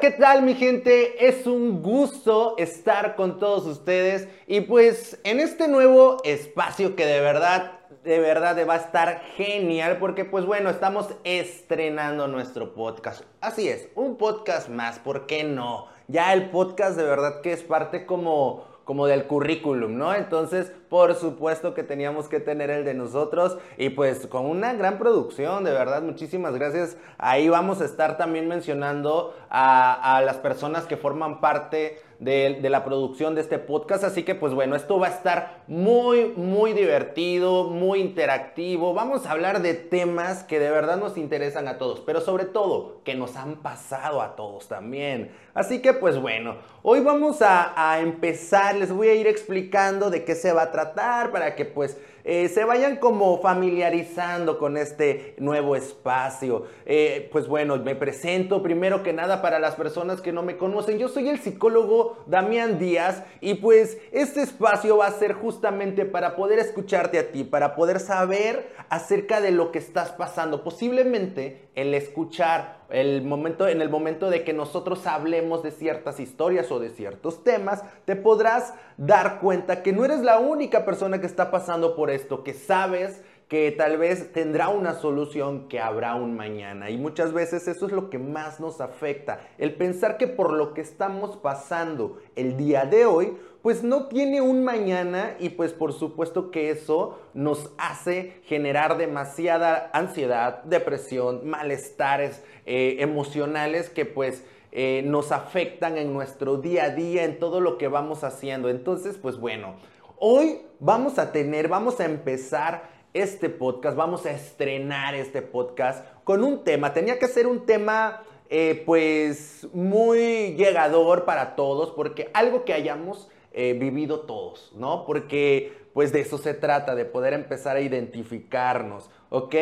¿qué tal mi gente? Es un gusto estar con todos ustedes y pues en este nuevo espacio que de verdad, de verdad va a estar genial porque pues bueno, estamos estrenando nuestro podcast. Así es, un podcast más, ¿por qué no? Ya el podcast de verdad que es parte como como del currículum, ¿no? Entonces, por supuesto que teníamos que tener el de nosotros y pues con una gran producción, de verdad, muchísimas gracias. Ahí vamos a estar también mencionando a, a las personas que forman parte de, la producción de este podcast. Así que pues bueno, esto va a estar muy, muy divertido, muy interactivo. Vamos a hablar de temas que de verdad nos interesan a todos, pero sobre todo que nos han pasado a todos también. Así que pues bueno, hoy vamos a, empezar, les voy a ir explicando de qué se va a tratar para que pues eh, se vayan como familiarizando con este nuevo espacio. Eh, pues bueno, me presento primero que nada para las personas que no me conocen. Yo soy el psicólogo Damián Díaz y pues este espacio va a ser justamente para poder escucharte a ti, para poder saber acerca de lo que estás pasando. Posiblemente el escuchar el momento, en el momento de que nosotros hablemos de ciertas historias o de ciertos temas, te podrás dar cuenta que no eres la única persona que está pasando por esto, que sabes que tal vez tendrá una solución que habrá un mañana. Y muchas veces eso es lo que más nos afecta, el pensar que por lo que estamos pasando el día de hoy, pues no tiene un mañana y pues por supuesto que eso nos hace generar demasiada ansiedad, depresión, malestares eh, emocionales que pues eh, nos afectan en nuestro día a día, en todo lo que vamos haciendo. Entonces, pues bueno, hoy vamos a tener, vamos a empezar este podcast, vamos a estrenar este podcast con un tema. Tenía que ser un tema eh, pues muy llegador para todos, porque algo que hayamos eh, vivido todos, ¿no? Porque pues de eso se trata, de poder empezar a identificarnos, ¿ok?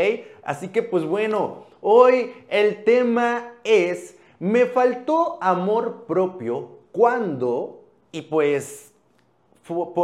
Así que pues bueno, hoy el tema es, me faltó amor propio cuando, y pues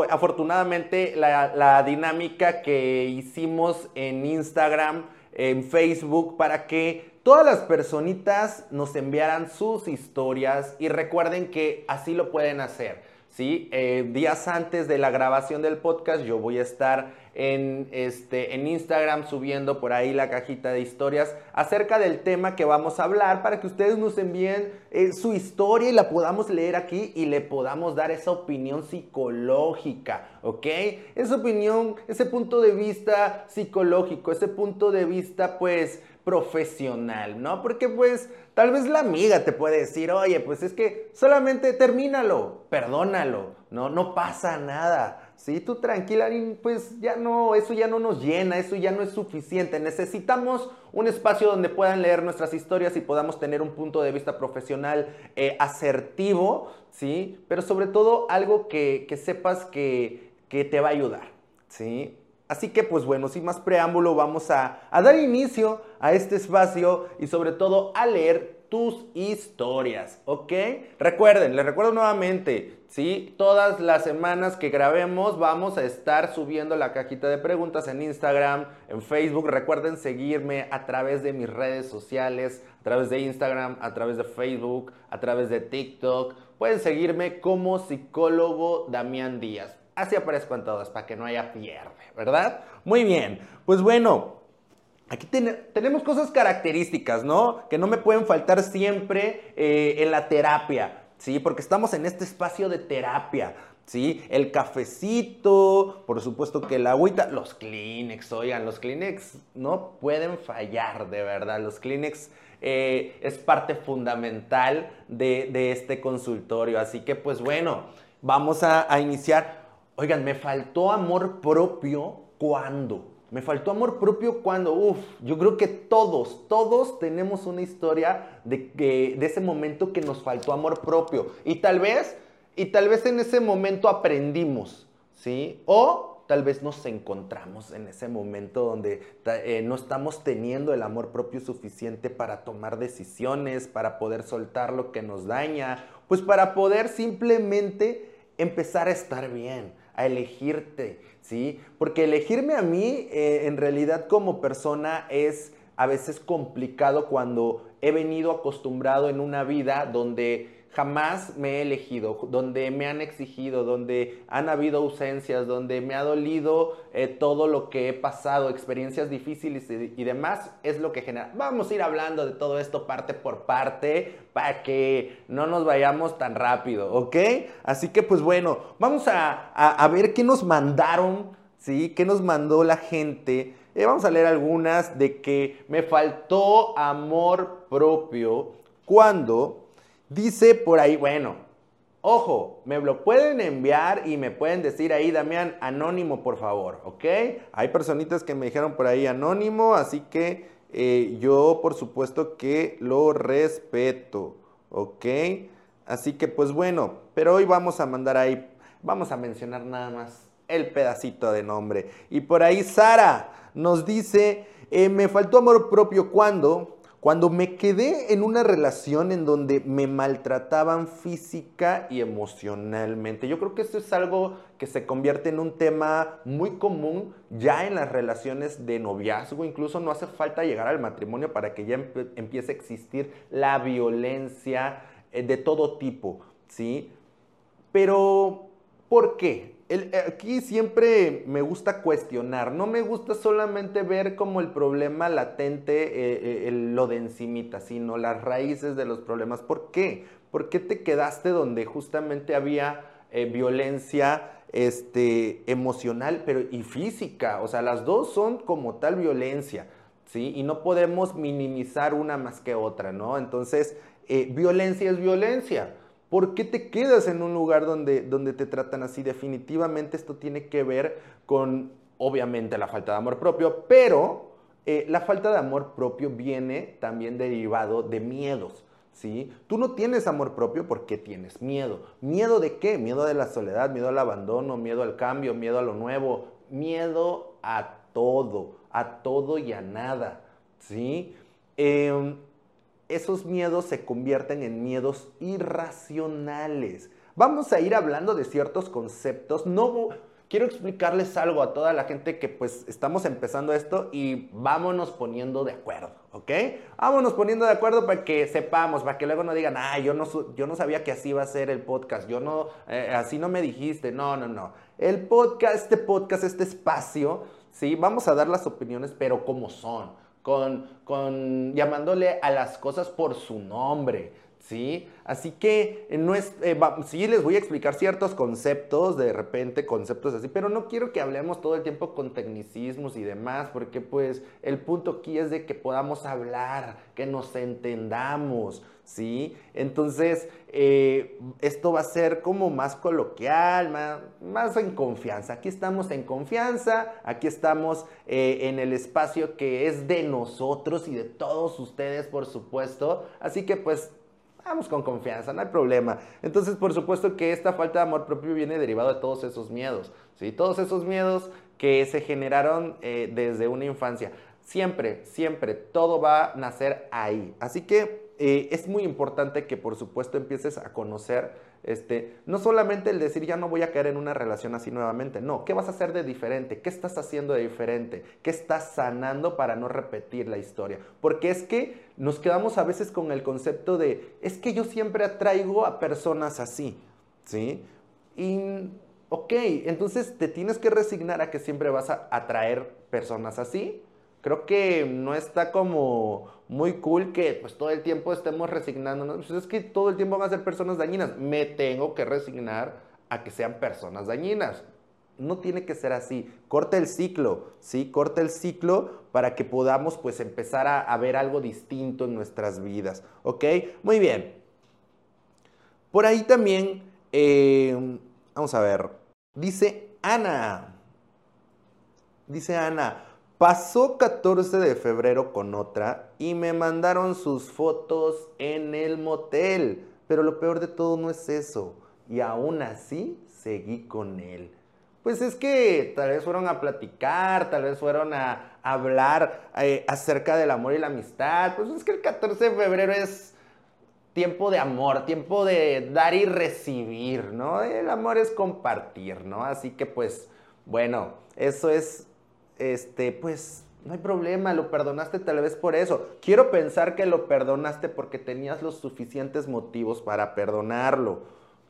afortunadamente la, la, dinámica que hicimos en Instagram, en Facebook, para que todas las personitas nos enviaran sus historias y recuerden que así lo pueden hacer. ¿Sí? Eh, días antes de la grabación del podcast yo voy a estar en, este, en Instagram subiendo por ahí la cajita de historias acerca del tema que vamos a hablar para que ustedes nos envíen eh, su historia y la podamos leer aquí y le podamos dar esa opinión psicológica, ¿ok? Esa opinión, ese punto de vista psicológico, ese punto de vista pues profesional, ¿no? Porque pues tal vez la amiga te puede decir, oye, pues es que solamente termínalo, perdónalo, no, no pasa nada. Sí, tú tranquila, pues ya no, eso ya no nos llena, eso ya no es suficiente. Necesitamos un espacio donde puedan leer nuestras historias y podamos tener un punto de vista profesional eh, asertivo, ¿sí? Pero sobre todo algo que, sepas que, que te va a ayudar, ¿sí? Así que pues bueno, sin más preámbulo vamos a, dar inicio a este espacio y sobre todo a leer tus historias, ¿ok? Recuerden, les recuerdo nuevamente, ¿sí? Todas las semanas que grabemos vamos a estar subiendo la cajita de preguntas en Instagram, en Facebook. Recuerden seguirme a través de mis redes sociales, a través de Instagram, a través de Facebook, a través de TikTok. Pueden seguirme como psicólogo Damián Díaz. Así aparezco en todas para que no haya pierde, ¿verdad? Muy bien. Pues bueno, aquí tenemos cosas características, ¿no? Que no me pueden faltar siempre eh, en la terapia, ¿sí? Porque estamos en este espacio de terapia. ¿Sí? El cafecito, por supuesto que el agüita, los Kleenex, oigan, los Kleenex no pueden fallar, de verdad. Los Kleenex eh, es parte fundamental de, este consultorio. Así que, pues bueno, vamos a iniciar. Oigan, me faltó amor propio cuando. Me faltó amor propio cuando, uff, yo creo que todos, todos tenemos una historia de, que, de ese momento que nos faltó amor propio. Y tal vez, y tal vez en ese momento aprendimos, ¿sí? O tal vez nos encontramos en ese momento donde eh, no estamos teniendo el amor propio suficiente para tomar decisiones, para poder soltar lo que nos daña, pues para poder simplemente empezar a estar bien a elegirte, ¿sí? Porque elegirme a mí, eh, en realidad como persona, es a veces complicado cuando he venido acostumbrado en una vida donde jamás me he elegido, donde me han exigido, donde han habido ausencias, donde me ha dolido eh, todo lo que he pasado, experiencias difíciles y, demás, es lo que genera. Vamos a ir hablando de todo esto parte por parte para que no nos vayamos tan rápido, ¿ok? Así que pues bueno, vamos a, ver qué nos mandaron, ¿sí? ¿Qué nos mandó la gente? Eh, vamos a leer algunas de que me faltó amor propio cuando Dice por ahí, bueno, ojo, me lo pueden enviar y me pueden decir ahí, Damián, anónimo, por favor, ¿ok? Hay personitas que me dijeron por ahí anónimo, así que eh, yo por supuesto que lo respeto, ¿ok? Así que pues bueno, pero hoy vamos a mandar ahí, vamos a mencionar nada más el pedacito de nombre. Y por ahí Sara nos dice, eh, me faltó amor propio cuando cuando me quedé en una relación en donde me maltrataban física y emocionalmente. Yo creo que esto es algo que se convierte en un tema muy común ya en las relaciones de noviazgo. Incluso no hace falta llegar al matrimonio para que ya empiece a existir la violencia eh, de todo tipo, ¿sí? Pero, ¿por qué? Eh, aquí siempre me gusta cuestionar, no me gusta solamente ver como el problema latente, eh, eh, lo de encimita, sino las raíces de los problemas. ¿Por qué? ¿Por qué te quedaste donde justamente había violencia este, emocional pero, y física? O sea, las dos son como tal violencia, ¿sí? Y no podemos minimizar una más que otra, ¿no? Entonces, violencia es violencia. ¿Por qué te quedas en un lugar donde, donde te tratan así? Definitivamente esto tiene que ver con, obviamente, la falta de amor propio, pero eh, la falta de amor propio viene también derivado de miedos. ¿Sí? Tú no tienes amor propio porque tienes miedo. ¿Miedo de qué? Miedo de la soledad, miedo al abandono, miedo al cambio, miedo a lo nuevo, miedo a todo, a todo y a nada. ¿Sí? Em, esos miedos se convierten en miedos irracionales. Vamos a ir hablando de ciertos conceptos. No quiero explicarles algo a toda la gente que pues estamos empezando esto y vámonos poniendo de acuerdo, ¿ok? Vámonos poniendo de acuerdo para que sepamos, para que luego no digan, ah, yo no, yo no sabía que así iba a ser el podcast, yo no, eh, así no me dijiste, no, no, no. El podcast, este podcast, este espacio, sí, vamos a dar las opiniones, pero como son con, llamándole a las cosas por su nombre, ¿sí? Así que eh, no es, eh, sí les voy a explicar ciertos conceptos, de repente conceptos así, pero no quiero que hablemos todo el tiempo con tecnicismos y demás, porque pues el punto aquí es de que podamos hablar, que nos entendamos, ¿sí? Entonces, eh, esto va a ser como más coloquial, más, en confianza. Aquí estamos en confianza, aquí estamos en el espacio que es de nosotros y de todos ustedes, por supuesto. Así que pues vamos con confianza, no hay problema. Entonces, por supuesto que esta falta de amor propio viene derivado de todos esos miedos, ¿sí? Todos esos miedos que se generaron eh, desde una infancia. Siempre, siempre, todo va a nacer ahí. Así que eh, es muy importante que, por supuesto, empieces a conocer este, no solamente el decir ya no voy a caer en una relación así nuevamente, no, ¿qué vas a hacer de diferente? ¿Qué estás haciendo de diferente? ¿Qué estás sanando para no repetir la historia? Porque es que nos quedamos a veces con el concepto de, es que yo siempre atraigo a personas así, ¿sí? Y, ok, entonces te tienes que resignar a que siempre vas a atraer personas así, creo que no está como muy cool que pues todo el tiempo estemos resignándonos. Pues es que todo el tiempo van a ser personas dañinas. Me tengo que resignar a que sean personas dañinas. No tiene que ser así. Corta el ciclo, ¿sí? Corta el ciclo para que podamos pues empezar a, ver algo distinto en nuestras vidas, ¿ok? Muy bien. Por ahí también, eh, vamos a ver, dice Ana, dice Ana, Pasó 14 de febrero con otra y me mandaron sus fotos en el motel. Pero lo peor de todo no es eso. Y aún así seguí con él. Pues es que tal vez fueron a platicar, tal vez fueron a hablar eh, acerca del amor y la amistad. Pues es que el 14 de febrero es tiempo de amor, tiempo de dar y recibir, ¿no? El amor es compartir, ¿no? Así que pues, bueno, eso es este, pues no hay problema, lo perdonaste tal vez por eso. Quiero pensar que lo perdonaste porque tenías los suficientes motivos para perdonarlo,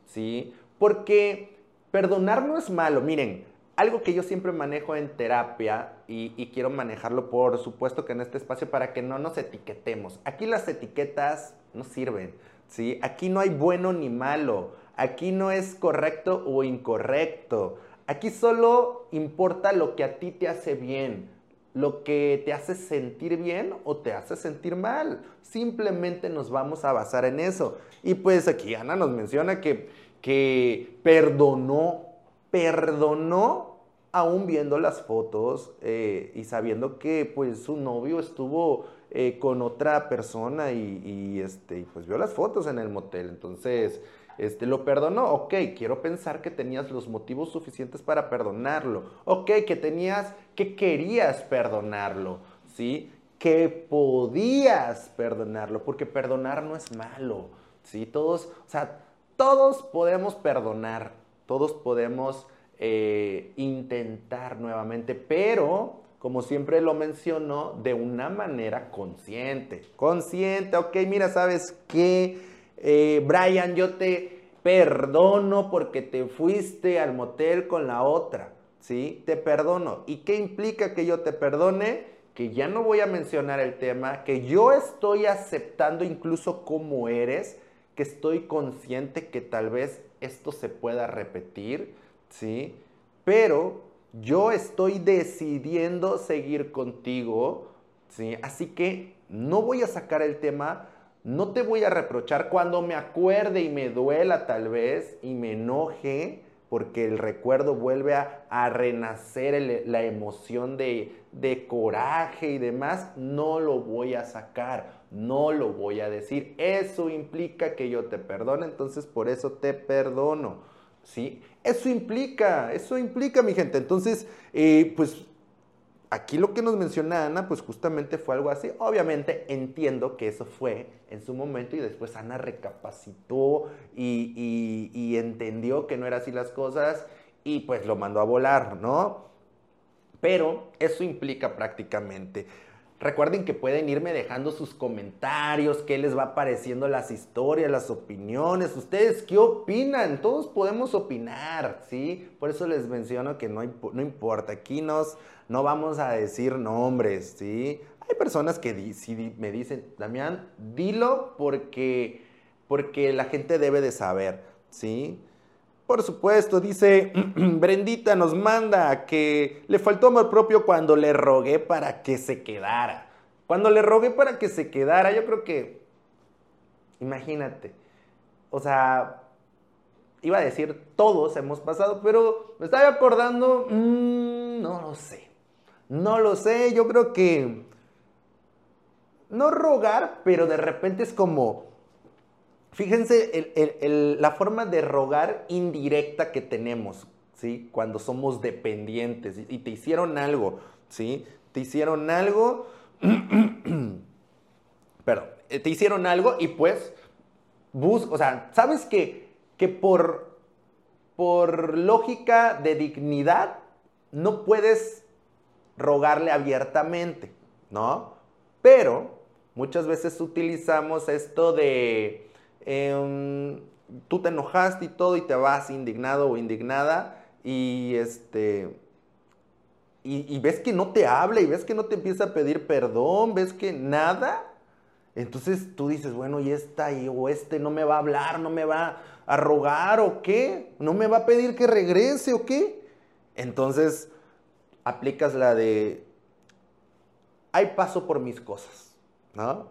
¿sí? Porque perdonar no es malo. Miren, algo que yo siempre manejo en terapia y, quiero manejarlo por supuesto que en este espacio para que no nos etiquetemos. Aquí las etiquetas no sirven, ¿sí? Aquí no hay bueno ni malo. Aquí no es correcto o incorrecto. Aquí solo importa lo que a ti te hace bien, lo que te hace sentir bien o te hace sentir mal. Simplemente nos vamos a basar en eso. Y pues aquí Ana nos menciona que, que perdonó, perdonó aún viendo las fotos eh, y sabiendo que pues su novio estuvo eh, con otra persona y, y, este, pues vio las fotos en el motel. Entonces, este, ¿Lo perdonó? Ok, quiero pensar que tenías los motivos suficientes para perdonarlo. Ok, que tenías, que querías perdonarlo, ¿sí? Que podías perdonarlo, porque perdonar no es malo, ¿sí? Todos, o sea, todos podemos perdonar, todos podemos eh, intentar nuevamente, pero como siempre lo menciono, de una manera consciente. Consciente, ok, mira, ¿sabes qué? Eh, Brian, yo te perdono porque te fuiste al motel con la otra, ¿sí? Te perdono. ¿Y qué implica que yo te perdone? Que ya no voy a mencionar el tema, que yo estoy aceptando incluso cómo eres, que estoy consciente que tal vez esto se pueda repetir, ¿sí? Pero yo estoy decidiendo seguir contigo, ¿sí? Así que no voy a sacar el tema no te voy a reprochar cuando me acuerde y me duela tal vez y me enoje, porque el recuerdo vuelve a, renacer la emoción de, de coraje y demás, no lo voy a sacar, no lo voy a decir. Eso implica que yo te perdone, entonces por eso te perdono. ¿Sí? Eso implica, eso implica, mi gente. Entonces, eh, pues aquí lo que nos menciona Ana, pues justamente fue algo así. Obviamente entiendo que eso fue en su momento y después Ana recapacitó y, entendió que no era así las cosas y pues lo mandó a volar, ¿no? Pero eso implica prácticamente Recuerden que pueden irme dejando sus comentarios, qué les va pareciendo las historias, las opiniones. ¿Ustedes qué opinan? Todos podemos opinar, ¿sí? Por eso les menciono que no, no importa. Aquí nos, no vamos a decir nombres, ¿sí? Hay personas que me dicen, Damián, dilo porque, porque la gente debe de saber, ¿sí? Por supuesto, dice Brendita nos manda que le faltó amor propio cuando le rogué para que se quedara. Cuando le rogué para que se quedara, yo creo que, imagínate, o sea, iba a decir todos hemos pasado, pero me estaba acordando, mm, no lo sé, no lo sé, yo creo que, no rogar, pero de repente es como, Fíjense la forma de rogar indirecta que tenemos, ¿sí? Cuando somos dependientes y, te hicieron algo, ¿sí? Te hicieron algo, perdón, eh, te hicieron algo y pues, bus, o sea, ¿sabes que, que por, por lógica de dignidad no puedes rogarle abiertamente, ¿no? Pero muchas veces utilizamos esto de Em, tú te enojaste y todo y te vas indignado o indignada y este... Y, ves que no te habla y ves que no te empieza a pedir perdón, ves que nada, entonces tú dices, bueno, y esta y, o este no me va a hablar, no me va a rogar o qué, no me va a pedir que regrese o qué. Entonces aplicas la de, hay paso por mis cosas, ¿no?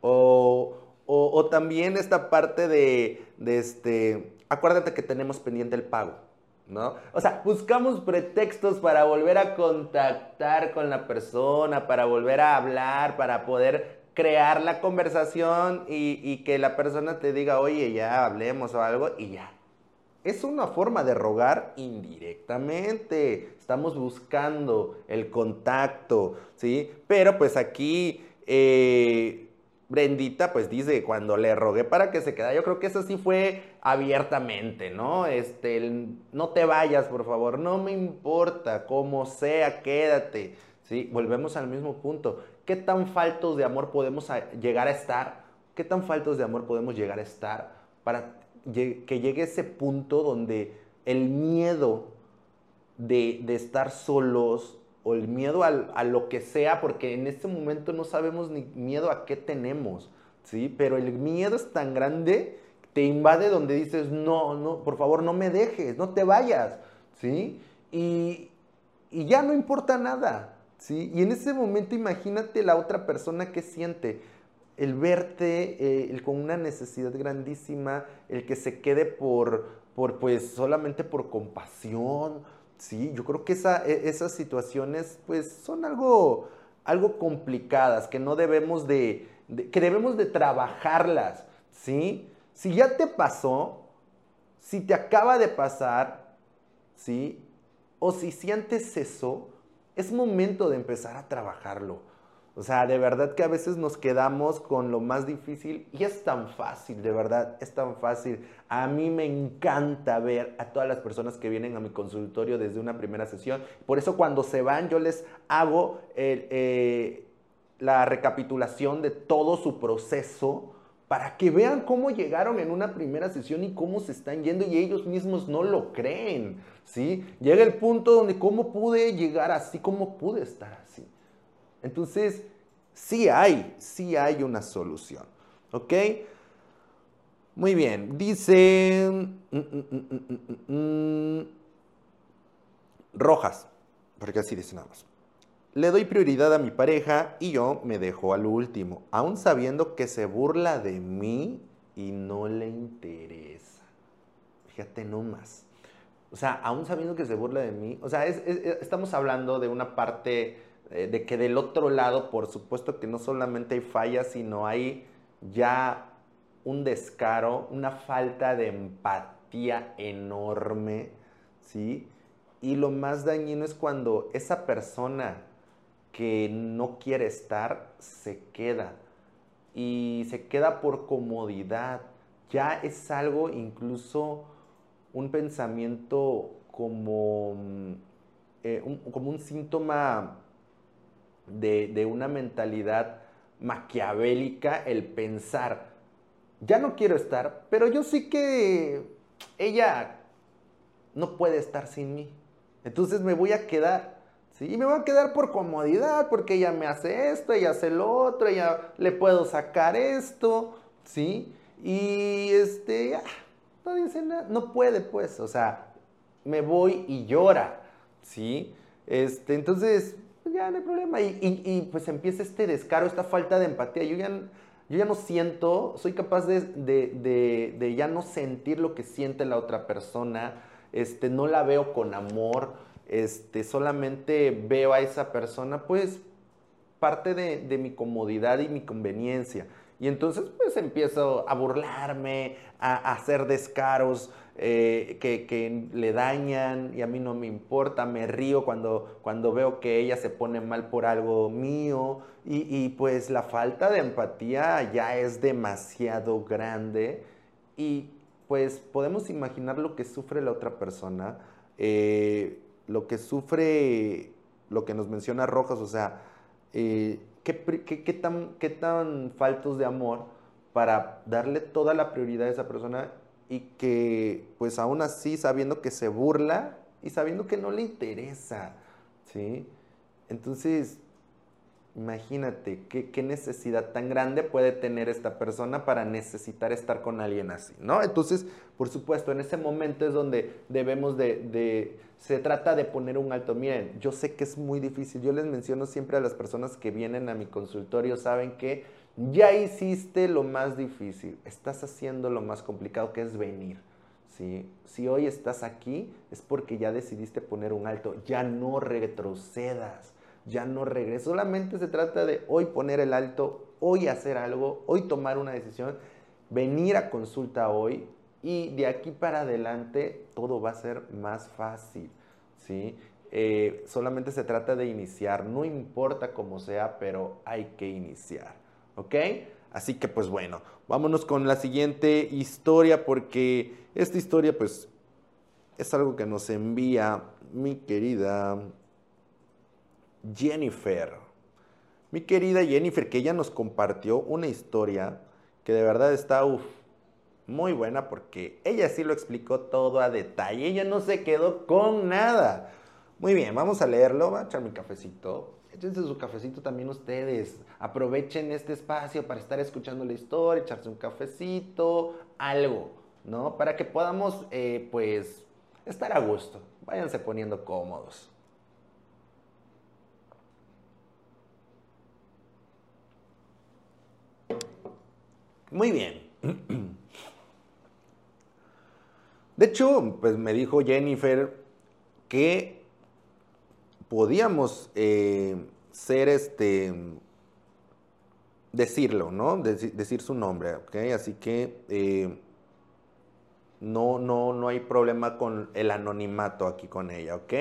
O, o, también esta parte de, este, acuérdate que tenemos pendiente el pago, ¿no? O sea, buscamos pretextos para volver a contactar con la persona, para volver a hablar, para poder crear la conversación y, que la persona te diga, oye, ya hablemos o algo y ya. Es una forma de rogar indirectamente. Estamos buscando el contacto, ¿sí? Pero pues aquí... Eh, Brendita pues dice, cuando le rogué para que se quedara, yo creo que eso sí fue abiertamente, ¿no? Este, no te vayas, por favor, no me importa, como sea, quédate, ¿sí? Volvemos al mismo punto. ¿Qué tan faltos de amor podemos llegar a estar? ¿Qué tan faltos de amor podemos llegar a estar para que llegue ese punto donde el miedo de, estar solos o el miedo a lo que sea, porque en este momento no sabemos ni miedo a qué tenemos, ¿sí? Pero el miedo es tan grande, te invade donde dices, no, no, por favor no me dejes, no te vayas, ¿sí? Y, y ya no importa nada, ¿sí? Y en ese momento imagínate la otra persona que siente el verte eh, con una necesidad grandísima, el que se quede por, por pues solamente por compasión, sí, yo creo que esa, e, esas situaciones pues son algo, algo complicadas, que no debemos de, que debemos de trabajarlas, sí, si ya te pasó, si te acaba de pasar, sí, o si sientes eso, es momento de empezar a trabajarlo. O sea, de verdad que a veces nos quedamos con lo más difícil y es tan fácil, de verdad, es tan fácil. A mí me encanta ver a todas las personas que vienen a mi consultorio desde una primera sesión. Por eso cuando se van yo les hago eh, la recapitulación de todo su proceso para que vean cómo llegaron en una primera sesión y cómo se están yendo y ellos mismos no lo creen, ¿sí? Llega el punto donde cómo pude llegar así, cómo pude estar así. Entonces, sí hay, sí hay una solución. ¿Ok? Muy bien, dice mm, mm, mm, rojas, porque así dice nada más. Le doy prioridad a mi pareja y yo me dejo al último, aún sabiendo que se burla de mí y no le interesa. Fíjate nomás. O sea, aún sabiendo que se burla de mí, o sea, estamos hablando de una parte eh, de que del otro lado, por supuesto que no solamente hay fallas, sino hay ya un descaro, una falta de empatía enorme, ¿sí? Y lo más dañino es cuando esa persona que no quiere estar se queda y se queda por comodidad. Ya es algo incluso un pensamiento como, mm, eh, como un síntoma de, una mentalidad maquiavélica el pensar, ya no quiero estar, pero yo sí que ella no puede estar sin mí. Entonces me voy a quedar, ¿sí? Y me voy a quedar por comodidad, porque ella me hace esto, ella hace lo otro, ella le puedo sacar esto, ¿sí? Y este, no dice nada, no puede pues, o sea, me voy y llora, ¿sí? Este, entonces, pues ya no hay problema. Y, pues empieza este descaro, esta falta de empatía. Yo ya, yo ya no siento, soy capaz de, ya no sentir lo que siente la otra persona, este, no la veo con amor, este, solamente veo a esa persona, pues parte de, mi comodidad y mi conveniencia. Y entonces pues empiezo a burlarme, a hacer descaros, eh, que, le dañan y a mí no me importa, me río cuando, cuando veo que ella se pone mal por algo mío. Y, pues la falta de empatía ya es demasiado grande. Y pues podemos imaginar lo que sufre la otra persona, eh, lo que sufre, lo que nos menciona Rojas, o sea, eh, ¿qué, tan, ¿qué tan faltos de amor para darle toda la prioridad a esa persona y que pues aún así sabiendo que se burla y sabiendo que no le interesa, ¿sí? Entonces, imagínate qué, qué, necesidad tan grande puede tener esta persona para necesitar estar con alguien así, ¿no? Entonces, por supuesto, en ese momento es donde debemos de, se trata de poner un alto. Miren, yo sé que es muy difícil, yo les menciono siempre a las personas que vienen a mi consultorio, saben que ya hiciste lo más difícil, estás haciendo lo más complicado que es venir. ¿sí? Si hoy estás aquí es porque ya decidiste poner un alto, ya no retrocedas, ya no regreses. Solamente se trata de hoy poner el alto, hoy hacer algo, hoy tomar una decisión, venir a consulta hoy y de aquí para adelante todo va a ser más fácil. ¿sí? Eh, solamente se trata de iniciar, no importa cómo sea, pero hay que iniciar. ¿ok? Así que pues bueno, vámonos con la siguiente historia porque esta historia pues es algo que nos envía mi querida Jennifer. Mi querida Jennifer, que ella nos compartió una historia que de verdad está muy buena porque ella sí lo explicó todo a detalle. Ella no se quedó con nada. Muy bien, vamos a leerlo. Voy a echar mi cafecito. Échense su cafecito también ustedes. Aprovechen este espacio para estar escuchando la historia, echarse un cafecito, algo, ¿no? Para que podamos, eh, pues, estar a gusto. Váyanse poniendo cómodos. Muy bien. De hecho, pues me dijo Jennifer que podíamos eh, ser este decirlo, ¿no? decir su nombre, ¿ok? Así que eh, no, no, no hay problema con el anonimato aquí con ella, ¿ok?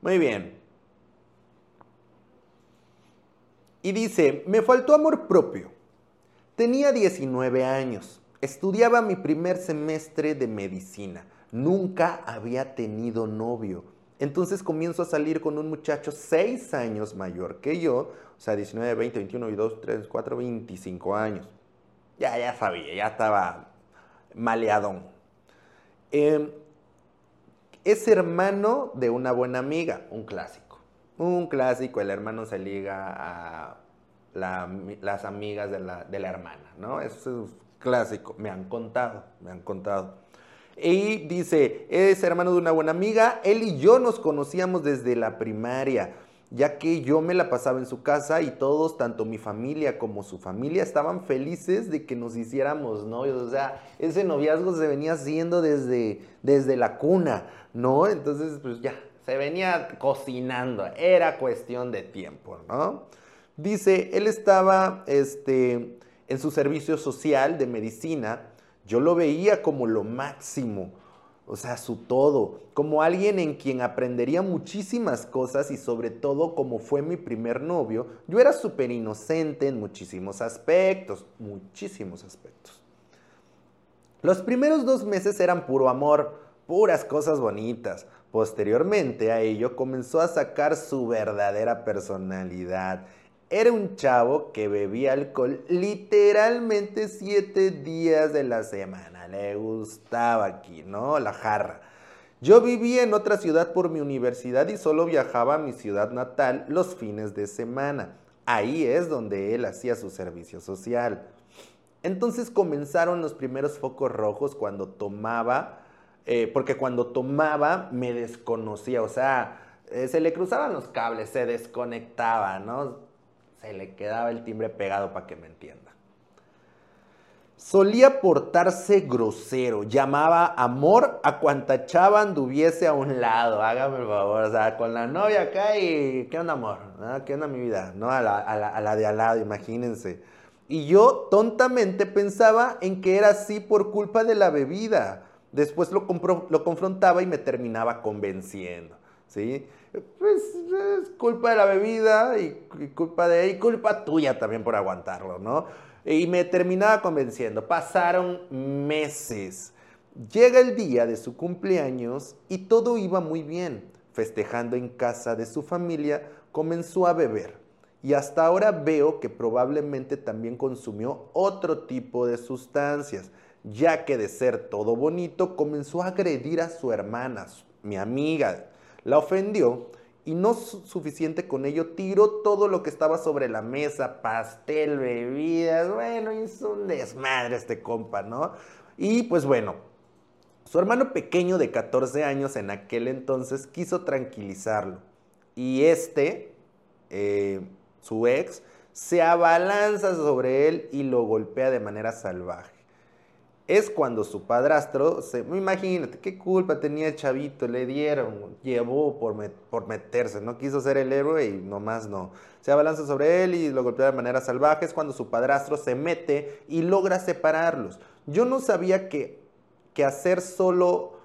Muy bien. Y dice, me faltó amor propio. Tenía 19 años. Estudiaba mi primer semestre de medicina. Nunca había tenido novio. Entonces comienzo a salir con un muchacho 6 años mayor que yo, o sea, 19, 20, 21, 22, 3, 4, 25 años. Ya, ya sabía, ya estaba maleadón. Em, es hermano de una buena amiga, un clásico. Un clásico, el hermano se liga a las amigas de la, de la hermana, ¿no? Eso es clásico, me han contado, me han contado. Y dice, es hermano de una buena amiga, él y yo nos conocíamos desde la primaria, ya que yo me la pasaba en su casa y todos, tanto mi familia como su familia, estaban felices de que nos hiciéramos novios. O sea, ese noviazgo se venía haciendo desde, desde la cuna, ¿no? Entonces, pues ya, se venía cocinando, era cuestión de tiempo, ¿no? Dice, él estaba este, en su servicio social de medicina, yo lo veía como lo máximo, o sea, su todo, como alguien en quien aprendería muchísimas cosas y sobre todo como fue mi primer novio, yo era súper inocente en muchísimos aspectos, muchísimos aspectos. Los primeros dos meses eran puro amor, puras cosas bonitas. Posteriormente a ello comenzó a sacar su verdadera personalidad era un chavo que bebía alcohol literalmente siete días de la semana. Le gustaba aquí, ¿no? La jarra. Yo vivía en otra ciudad por mi universidad y solo viajaba a mi ciudad natal los fines de semana. Ahí es donde él hacía su servicio social. Entonces comenzaron los primeros focos rojos cuando tomaba, eh, porque cuando tomaba me desconocía, o sea, eh, se le cruzaban los cables, se desconectaba, ¿no? Se le quedaba el timbre pegado para que me entienda. Solía portarse grosero, llamaba amor a cuanta chava anduviese a un lado, hágame el favor, o sea, con la novia acá y ¿qué onda amor? ¿Ah? ¿Qué onda mi vida? No, a la, a la de al lado, imagínense. Y yo tontamente pensaba en que era así por culpa de la bebida. Después lo, lo confrontaba y me terminaba convenciendo. ¿sí? Pues es culpa de la bebida y, culpa de y culpa tuya también por aguantarlo, ¿no? Y me terminaba convenciendo. Pasaron meses. Llega el día de su cumpleaños y todo iba muy bien. Festejando en casa de su familia, comenzó a beber. Y hasta ahora veo que probablemente también consumió otro tipo de sustancias, ya que de ser todo bonito comenzó a agredir a su hermana, mi amiga, la ofendió y no suficiente con ello, tiró todo lo que estaba sobre la mesa, pastel, bebidas, bueno, hizo un desmadre este compa, ¿no? Y pues bueno, su hermano pequeño de 14 años en aquel entonces quiso tranquilizarlo. Y este, eh, su ex, se abalanza sobre él y lo golpea de manera salvaje es cuando su padrastro, se, imagínate, qué culpa tenía el chavito, le dieron, llevó por, por meterse, no quiso ser el héroe y nomás no. Se abalanza sobre él y lo golpea de manera salvaje, es cuando su padrastro se mete y logra separarlos. Yo no sabía que, que hacer solo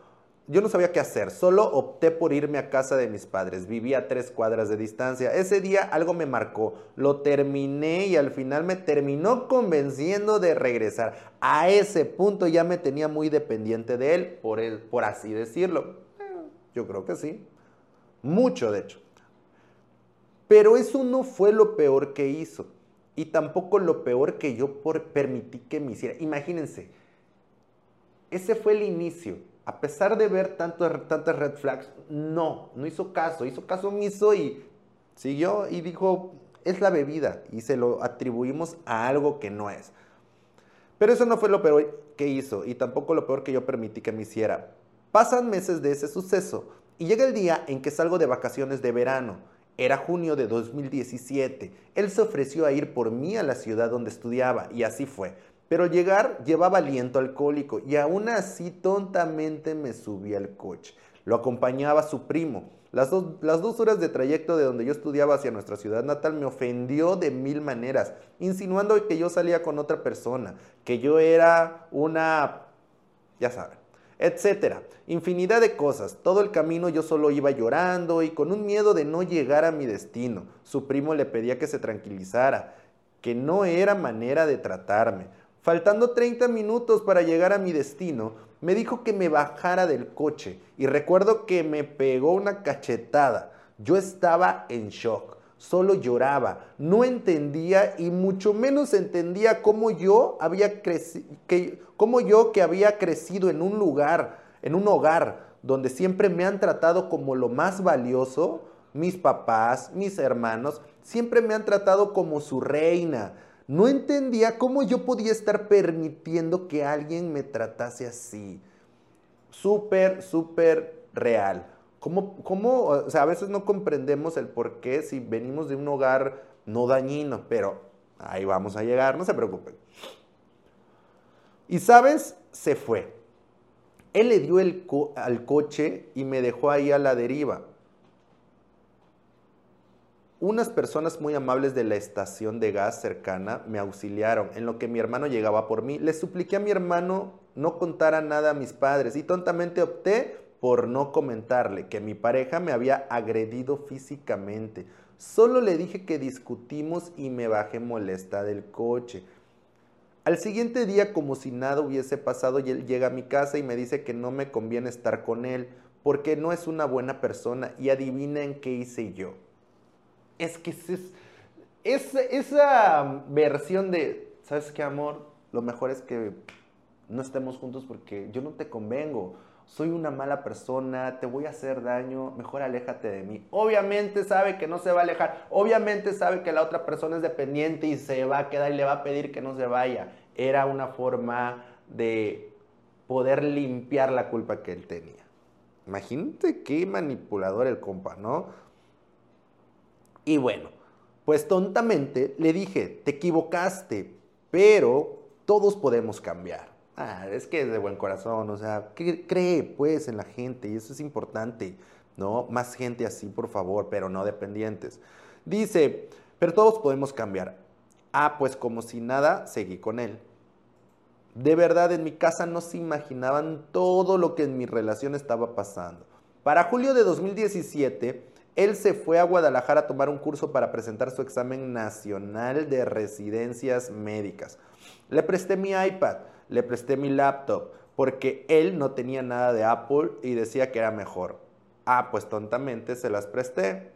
yo no sabía qué hacer, solo opté por irme a casa de mis padres. Vivía a tres cuadras de distancia. Ese día algo me marcó, lo terminé y al final me terminó convenciendo de regresar. A ese punto ya me tenía muy dependiente de él, por, él, por así decirlo. yo creo que sí. Mucho, de hecho. Pero eso no fue lo peor que hizo. Y tampoco lo peor que yo por permití que me hiciera. Imagínense, ese fue el inicio. A pesar de ver tanto, tantas red flags, no, no hizo caso. Hizo caso omiso y siguió y dijo, es la bebida. Y se lo atribuimos a algo que no es. Pero eso no fue lo peor que hizo y tampoco lo peor que yo permití que me hiciera. Pasan meses de ese suceso y llega el día en que salgo de vacaciones de verano. Era junio de 2017. Él se ofreció a ir por mí a la ciudad donde estudiaba y así fue. Pero llegar llevaba aliento alcohólico y aún así tontamente me subí al coche. Lo acompañaba su primo. Las dos, las dos, horas de trayecto de donde yo estudiaba hacia nuestra ciudad natal me ofendió de mil maneras, insinuando que yo salía con otra persona, que yo era una... ya saben etcétera. Infinidad de cosas. Todo el camino yo solo iba llorando y con un miedo de no llegar a mi destino. Su primo le pedía que se tranquilizara, que no era manera de tratarme. Faltando 30 minutos para llegar a mi destino, me dijo que me bajara del coche y recuerdo que me pegó una cachetada. Yo estaba en shock solo lloraba, no entendía y mucho menos entendía cómo yo había que, cómo yo que había crecido en un lugar, en un hogar donde siempre me han tratado como lo más valioso, mis papás, mis hermanos, siempre me han tratado como su reina. No entendía cómo yo podía estar permitiendo que alguien me tratase así. Súper, súper real. ¿Cómo, o sea, a veces no comprendemos el por qué si venimos de un hogar no dañino, pero ahí vamos a llegar, no se preocupen. Y sabes, se fue. Él le dio el al coche y me dejó ahí a la deriva. Unas personas muy amables de la estación de gas cercana me auxiliaron en lo que mi hermano llegaba por mí. Le supliqué a mi hermano no contara nada a mis padres y tontamente opté por no comentarle que mi pareja me había agredido físicamente. Solo le dije que discutimos y me bajé molesta del coche. Al siguiente día, como si nada hubiese pasado, él llega a mi casa y me dice que no me conviene estar con él porque no es una buena persona y adivina en qué hice yo. Es que es, esa versión de, ¿sabes qué, amor? Lo mejor es que no estemos juntos porque yo no te convengo soy una mala persona, te voy a hacer daño, mejor aléjate de mí. Obviamente sabe que no se va a alejar, obviamente sabe que la otra persona es dependiente y se va a quedar y le va a pedir que no se vaya. Era una forma de poder limpiar la culpa que él tenía. Imagínate qué manipulador el compa, ¿no? Y bueno, pues tontamente le dije, te equivocaste, pero todos podemos cambiar. Ah, es que es de buen corazón, o sea, cree pues en la gente y eso es importante, ¿no? Más gente así, por favor, pero no dependientes. Dice, pero todos podemos cambiar. Ah, pues como si nada, seguí con él. De verdad, en mi casa no se imaginaban todo lo que en mi relación estaba pasando. Para julio de 2017, él se fue a Guadalajara a tomar un curso para presentar su examen nacional de residencias médicas. Le presté mi iPad le presté mi laptop porque él no tenía nada de Apple y decía que era mejor. Ah, pues tontamente se las presté.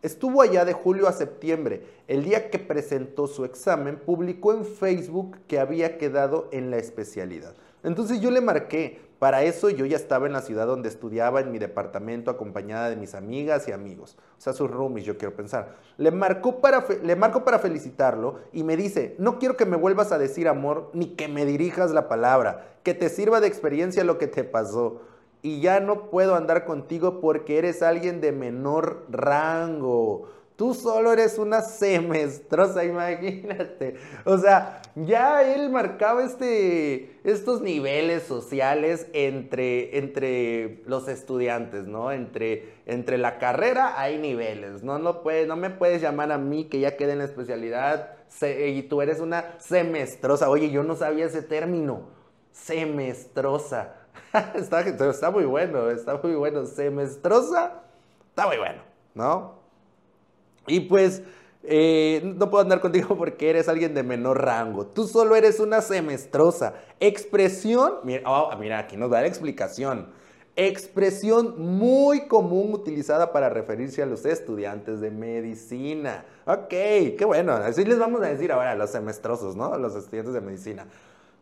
Estuvo allá de julio a septiembre. El día que presentó su examen, publicó en Facebook que había quedado en la especialidad. Entonces yo le marqué, para eso yo ya estaba en la ciudad donde estudiaba, en mi departamento, acompañada de mis amigas y amigos. O sea, sus roomies, yo quiero pensar. Le, marcó para le marco para felicitarlo y me dice, no quiero que me vuelvas a decir amor ni que me dirijas la palabra, que te sirva de experiencia lo que te pasó. Y ya no puedo andar contigo porque eres alguien de menor rango. Tú solo eres una semestrosa, imagínate. O sea, ya él marcaba este, estos niveles sociales entre, entre los estudiantes, ¿no? Entre, entre la carrera hay niveles. No, no, no me puedes llamar a mí que ya quede en la especialidad y tú eres una semestrosa. Oye, yo no sabía ese término. Semestrosa. está, está muy bueno, está muy bueno. Semestrosa, está muy bueno, ¿no? Y pues eh, no puedo andar contigo porque eres alguien de menor rango. Tú solo eres una semestrosa. Expresión, mira, oh, mira aquí nos da la explicación. expresión muy común utilizada para referirse a los estudiantes de medicina. Ok, qué bueno, así les vamos a decir ahora a los semestrosos, ¿no? A los estudiantes de medicina.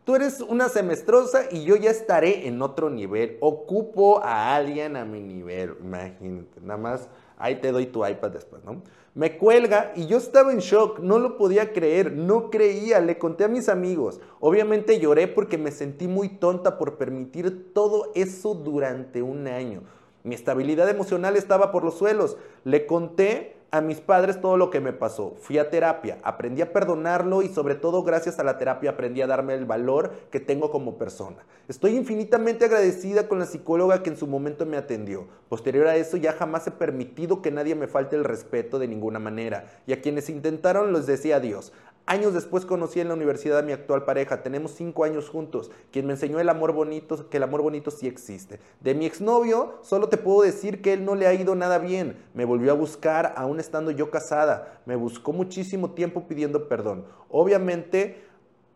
Tú eres una semestrosa y yo ya estaré en otro nivel. Ocupo a alguien a mi nivel. Imagínate, nada más ahí te doy tu iPad después, ¿no? Me cuelga y yo estaba en shock, no lo podía creer, no creía, le conté a mis amigos. Obviamente lloré porque me sentí muy tonta por permitir todo eso durante un año. Mi estabilidad emocional estaba por los suelos. Le conté a mis padres todo lo que me pasó. Fui a terapia, aprendí a perdonarlo y sobre todo gracias a la terapia aprendí a darme el valor que tengo como persona. Estoy infinitamente agradecida con la psicóloga que en su momento me atendió. Posterior a eso ya jamás he permitido que nadie me falte el respeto de ninguna manera y a quienes intentaron les decía adiós. Años después conocí en la universidad a mi actual pareja. Tenemos cinco años juntos. Quien me enseñó el amor bonito, que el amor bonito sí existe. De mi exnovio, solo te puedo decir que él no le ha ido nada bien. Me volvió a buscar aún estando yo casada. Me buscó muchísimo tiempo pidiendo perdón. Obviamente,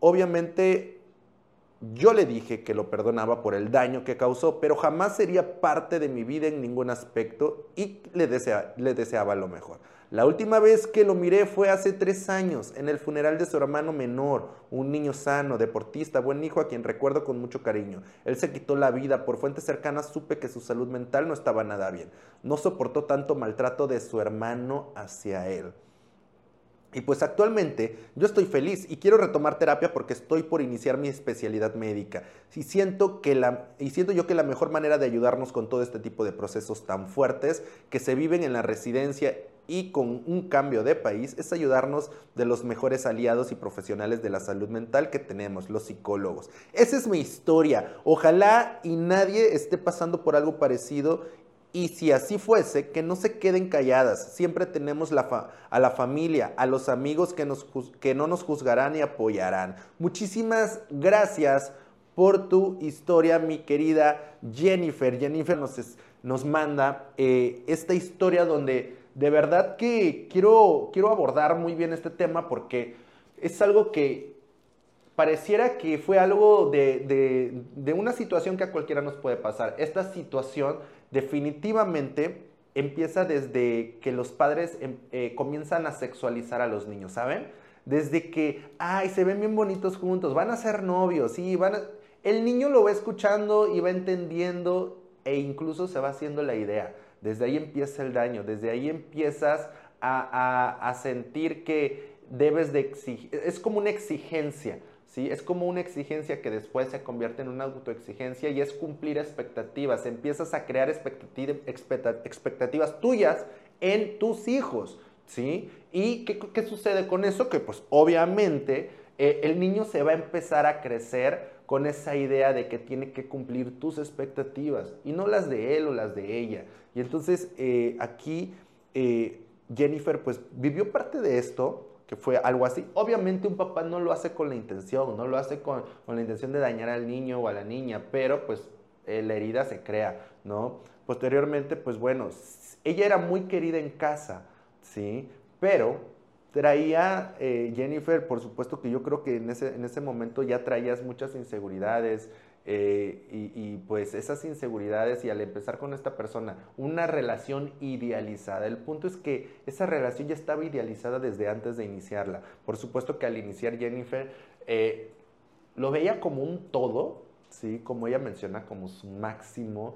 obviamente yo le dije que lo perdonaba por el daño que causó, pero jamás sería parte de mi vida en ningún aspecto y le, le deseaba lo mejor. La última vez que lo miré fue hace tres años, en el funeral de su hermano menor, un niño sano, deportista, buen hijo a quien recuerdo con mucho cariño. Él se quitó la vida, por fuentes cercanas supe que su salud mental no estaba nada bien. No soportó tanto maltrato de su hermano hacia él. Y pues actualmente yo estoy feliz y quiero retomar terapia porque estoy por iniciar mi especialidad médica. Y siento, que la, y siento yo que la mejor manera de ayudarnos con todo este tipo de procesos tan fuertes que se viven en la residencia y con un cambio de país es ayudarnos de los mejores aliados y profesionales de la salud mental que tenemos, los psicólogos. Esa es mi historia. Ojalá y nadie esté pasando por algo parecido y si así fuese, que no se queden calladas. Siempre tenemos a la familia, a los amigos que, nos, que no nos juzgarán y apoyarán. Muchísimas gracias por tu historia, mi querida Jennifer. Jennifer nos, nos manda eh, esta historia donde de verdad que quiero, quiero abordar muy bien este tema porque es algo que pareciera que fue algo de, una situación que a cualquiera nos puede pasar. Esta situación definitivamente empieza desde que los padres em, eh, comienzan a sexualizar a los niños, ¿saben? Desde que, ay, se ven bien bonitos juntos, van a ser novios, sí, van El niño lo va escuchando y va entendiendo e incluso se va haciendo la idea. Desde ahí empieza el daño, desde ahí empiezas a, sentir que debes de exigir, es como una exigencia, ¿sí? Es como una exigencia que después se convierte en una autoexigencia y es cumplir expectativas, empiezas a crear expectativas tuyas en tus hijos, ¿sí? ¿Y qué, sucede con eso? Que pues obviamente eh, el niño se va a empezar a crecer con esa idea de que tiene que cumplir tus expectativas y no las de él o las de ella. Y entonces eh, aquí eh, Jennifer pues vivió parte de esto, que fue algo así. Obviamente un papá no lo hace con la intención, no lo hace con, la intención de dañar al niño o a la niña, pero pues eh, la herida se crea, ¿no? Posteriormente, pues bueno, ella era muy querida en casa, ¿sí? Pero traía Jennifer, por supuesto que yo creo que en ese, en ese momento ya traías muchas inseguridades, eh, y, pues esas inseguridades y al empezar con esta persona una relación idealizada. El punto es que esa relación ya estaba idealizada desde antes de iniciarla. Por supuesto que al iniciar Jennifer eh, lo veía como un todo, ¿sí? como ella menciona, como su máximo.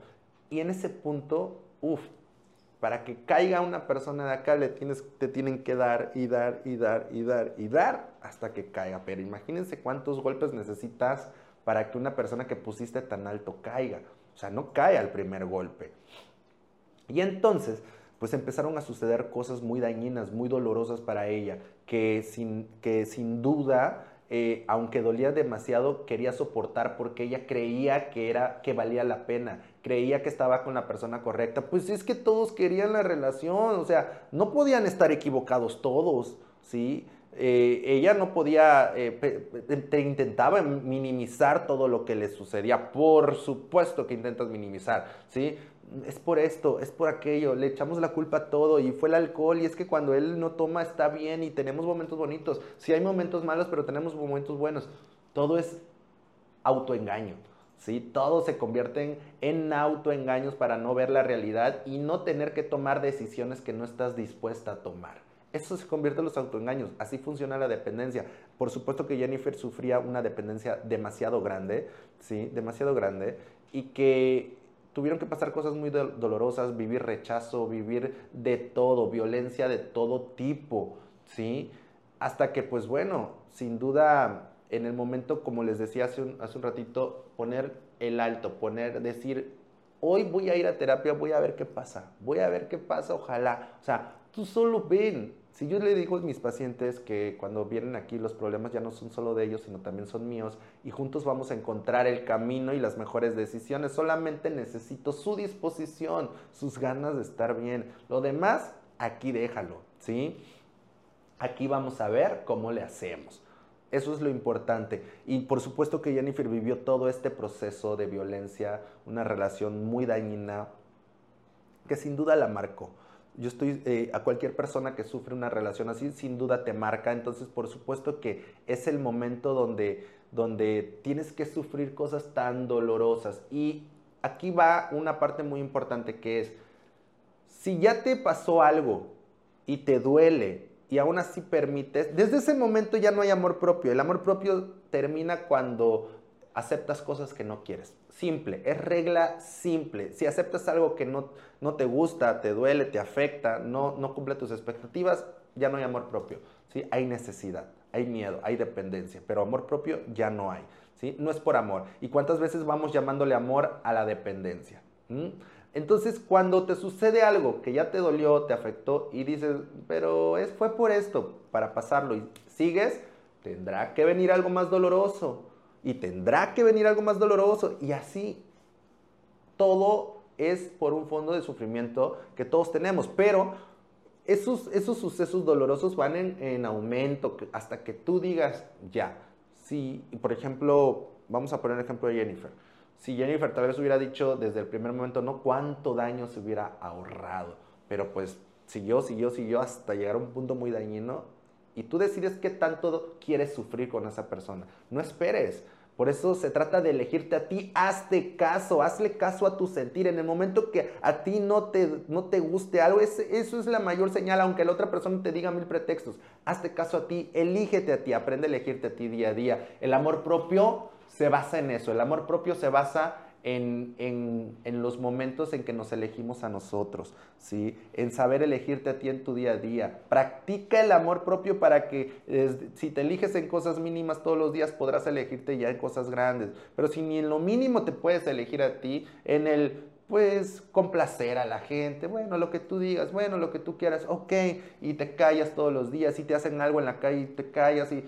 Y en ese punto, uff, para que caiga una persona de acá le tienes, te tienen que dar y dar y dar y dar y dar hasta que caiga. Pero imagínense cuántos golpes necesitas para que una persona que pusiste tan alto caiga. O sea, no cae al primer golpe. Y entonces, pues empezaron a suceder cosas muy dañinas, muy dolorosas para ella, que sin, que sin duda, eh, aunque dolía demasiado, quería soportar porque ella creía que, era, que valía la pena, creía que estaba con la persona correcta. Pues es que todos querían la relación, o sea, no podían estar equivocados todos, ¿sí? Eh, ella no podía, eh, te intentaba minimizar todo lo que le sucedía. Por supuesto que intentas minimizar, ¿sí? Es por esto, es por aquello, le echamos la culpa a todo y fue el alcohol y es que cuando él no toma está bien y tenemos momentos bonitos. Sí hay momentos malos, pero tenemos momentos buenos. Todo es autoengaño, ¿sí? Todos se convierten en autoengaños para no ver la realidad y no tener que tomar decisiones que no estás dispuesta a tomar. Eso se convierte en los autoengaños. Así funciona la dependencia. Por supuesto que Jennifer sufría una dependencia demasiado grande, ¿sí? Demasiado grande. Y que tuvieron que pasar cosas muy dolorosas, vivir rechazo, vivir de todo, violencia de todo tipo, ¿sí? Hasta que, pues bueno, sin duda, en el momento, como les decía hace un, hace un ratito, poner el alto, poner, decir, hoy voy a ir a terapia, voy a ver qué pasa, voy a ver qué pasa, ojalá. O sea, tú solo ven, si yo le digo a mis pacientes que cuando vienen aquí los problemas ya no son solo de ellos, sino también son míos, y juntos vamos a encontrar el camino y las mejores decisiones, solamente necesito su disposición, sus ganas de estar bien. Lo demás, aquí déjalo, ¿sí? Aquí vamos a ver cómo le hacemos. Eso es lo importante. Y por supuesto que Jennifer vivió todo este proceso de violencia, una relación muy dañina, que sin duda la marcó. Yo estoy, eh, a cualquier persona que sufre una relación así, sin duda te marca. Entonces, por supuesto que es el momento donde, donde tienes que sufrir cosas tan dolorosas. Y aquí va una parte muy importante que es, si ya te pasó algo y te duele y aún así permites, desde ese momento ya no hay amor propio. El amor propio termina cuando aceptas cosas que no quieres. Simple, es regla simple. Si aceptas algo que no, no te gusta, te duele, te afecta, no, no cumple tus expectativas, ya no hay amor propio. ¿sí? Hay necesidad, hay miedo, hay dependencia, pero amor propio ya no hay. ¿sí? No es por amor. ¿Y cuántas veces vamos llamándole amor a la dependencia? ¿Mm? Entonces, cuando te sucede algo que ya te dolió, te afectó y dices, pero es, fue por esto, para pasarlo y sigues, tendrá que venir algo más doloroso y tendrá que venir algo más doloroso y así todo es por un fondo de sufrimiento que todos tenemos, pero esos, esos sucesos dolorosos van en, aumento hasta que tú digas ya. Si, por ejemplo, vamos a poner el ejemplo de Jennifer. Si Jennifer tal vez hubiera dicho desde el primer momento, no cuánto daño se hubiera ahorrado, pero pues siguió, siguió, siguió hasta llegar a un punto muy dañino y tú decides qué tanto quieres sufrir con esa persona. No esperes. Por eso se trata de elegirte a ti. Hazte caso, hazle caso a tu sentir. En el momento que a ti no te, no te guste algo, eso es la mayor señal, aunque la otra persona te diga mil pretextos. Hazte caso a ti, elígete a ti, aprende a elegirte a ti día a día. El amor propio se basa en eso. El amor propio se basa en, los momentos en que nos elegimos a nosotros, ¿sí? En saber elegirte a ti en tu día a día. Practica el amor propio para que si te eliges en cosas mínimas todos los días podrás elegirte ya en cosas grandes. Pero si ni en lo mínimo te puedes elegir a ti, en el pues complacer a la gente, bueno, lo que tú digas, bueno, lo que tú quieras, ok, y te callas todos los días, y te hacen algo en la calle te callas y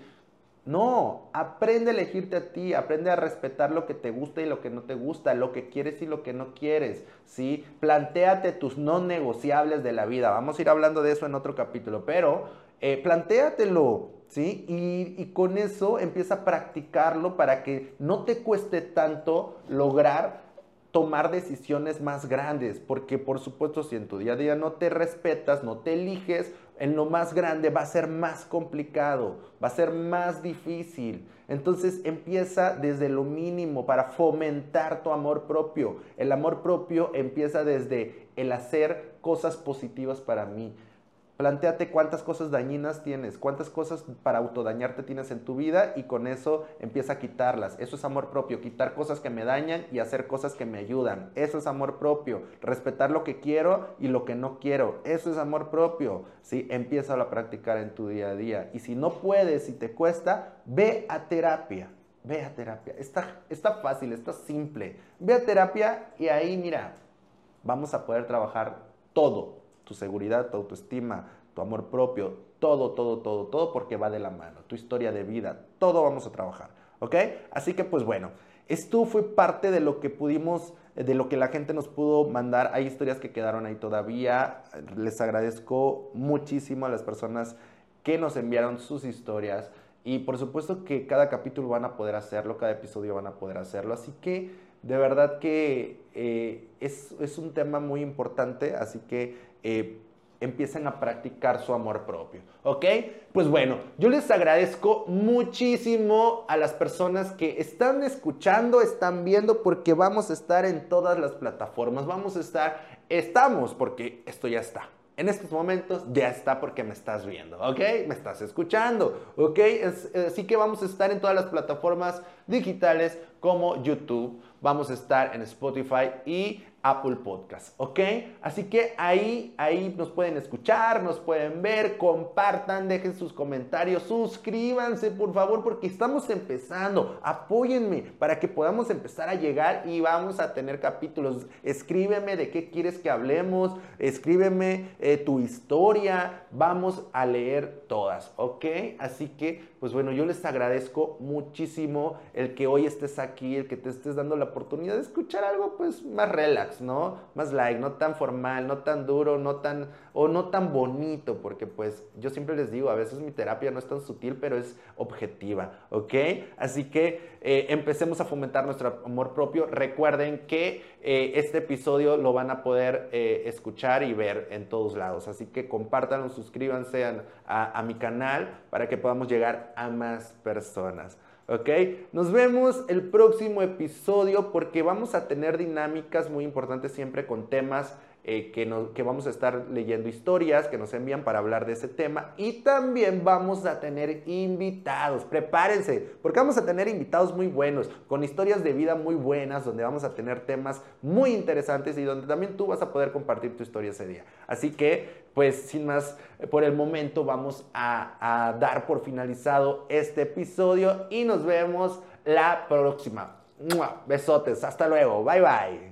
no, aprende a elegirte a ti, aprende a respetar lo que te gusta y lo que no te gusta, lo que quieres y lo que no quieres, ¿sí? Plantéate tus no negociables de la vida. Vamos a ir hablando de eso en otro capítulo, pero eh, plantéatelo, ¿sí? Y, y con eso empieza a practicarlo para que no te cueste tanto lograr tomar decisiones más grandes, porque por supuesto si en tu día a día no te respetas, no te eliges, en lo más grande va a ser más complicado, va a ser más difícil. Entonces empieza desde lo mínimo para fomentar tu amor propio. El amor propio empieza desde el hacer cosas positivas para mí, Plantéate cuántas cosas dañinas tienes, cuántas cosas para autodañarte tienes en tu vida y con eso empieza a quitarlas. Eso es amor propio, quitar cosas que me dañan y hacer cosas que me ayudan. Eso es amor propio. Respetar lo que quiero y lo que no quiero. Eso es amor propio. ¿sí? Empieza a practicar en tu día a día. Y si no puedes, si te cuesta, ve a terapia. Ve a terapia. Está, está fácil, está simple. Ve a terapia y ahí, mira, vamos a poder trabajar todo tu seguridad, tu autoestima, tu amor propio, todo, todo, todo, todo, porque va de la mano, tu historia de vida, todo vamos a trabajar, ¿ok? Así que pues bueno, esto fue parte de lo que pudimos, de lo que la gente nos pudo mandar. Hay historias que quedaron ahí todavía. Les agradezco muchísimo a las personas que nos enviaron sus historias. Y por supuesto que cada capítulo van a poder hacerlo, cada episodio van a poder hacerlo. Así que de verdad que eh, es, es, un tema muy importante. Así que eh, empiecen a practicar su amor propio, ¿ok? Pues bueno, yo les agradezco muchísimo a las personas que están escuchando, están viendo, porque vamos a estar en todas las plataformas, vamos a estar, estamos, porque esto ya está. En estos momentos ya está porque me estás viendo, ¿ok? Me estás escuchando, ¿ok? así que vamos a estar en todas las plataformas digitales como YouTube, vamos a estar en Spotify y Apple Podcast, ¿ok? Así que ahí, ahí nos pueden escuchar, nos pueden ver, compartan, dejen sus comentarios, suscríbanse por favor porque estamos empezando, apóyenme para que podamos empezar a llegar y vamos a tener capítulos. Escríbeme de qué quieres que hablemos, escríbeme eh, tu historia, vamos a leer todas, ¿ok? Así que, pues bueno, yo les agradezco muchísimo el que hoy estés aquí, el que te estés dando la oportunidad de escuchar algo pues más relax ¿no? Más like, no tan formal, no tan duro, no tan, o no tan bonito, porque pues yo siempre les digo, a veces mi terapia no es tan sutil, pero es objetiva, ¿ok? Así que eh, empecemos a fomentar nuestro amor propio. Recuerden que eh, este episodio lo van a poder eh, escuchar y ver en todos lados, así que compártanlo, suscríbanse a mi canal para que podamos llegar a más personas. ¿Ok? Nos vemos el próximo episodio porque vamos a tener dinámicas muy importantes siempre con temas eh, que, que vamos a estar leyendo historias que nos envían para hablar de ese tema y también vamos a tener invitados. Prepárense porque vamos a tener invitados muy buenos, con historias de vida muy buenas, donde vamos a tener temas muy interesantes y donde también tú vas a poder compartir tu historia ese día. Así que, pues sin más, por el momento vamos a, a dar por finalizado este episodio y nos vemos la próxima. Besotes, hasta luego, bye bye.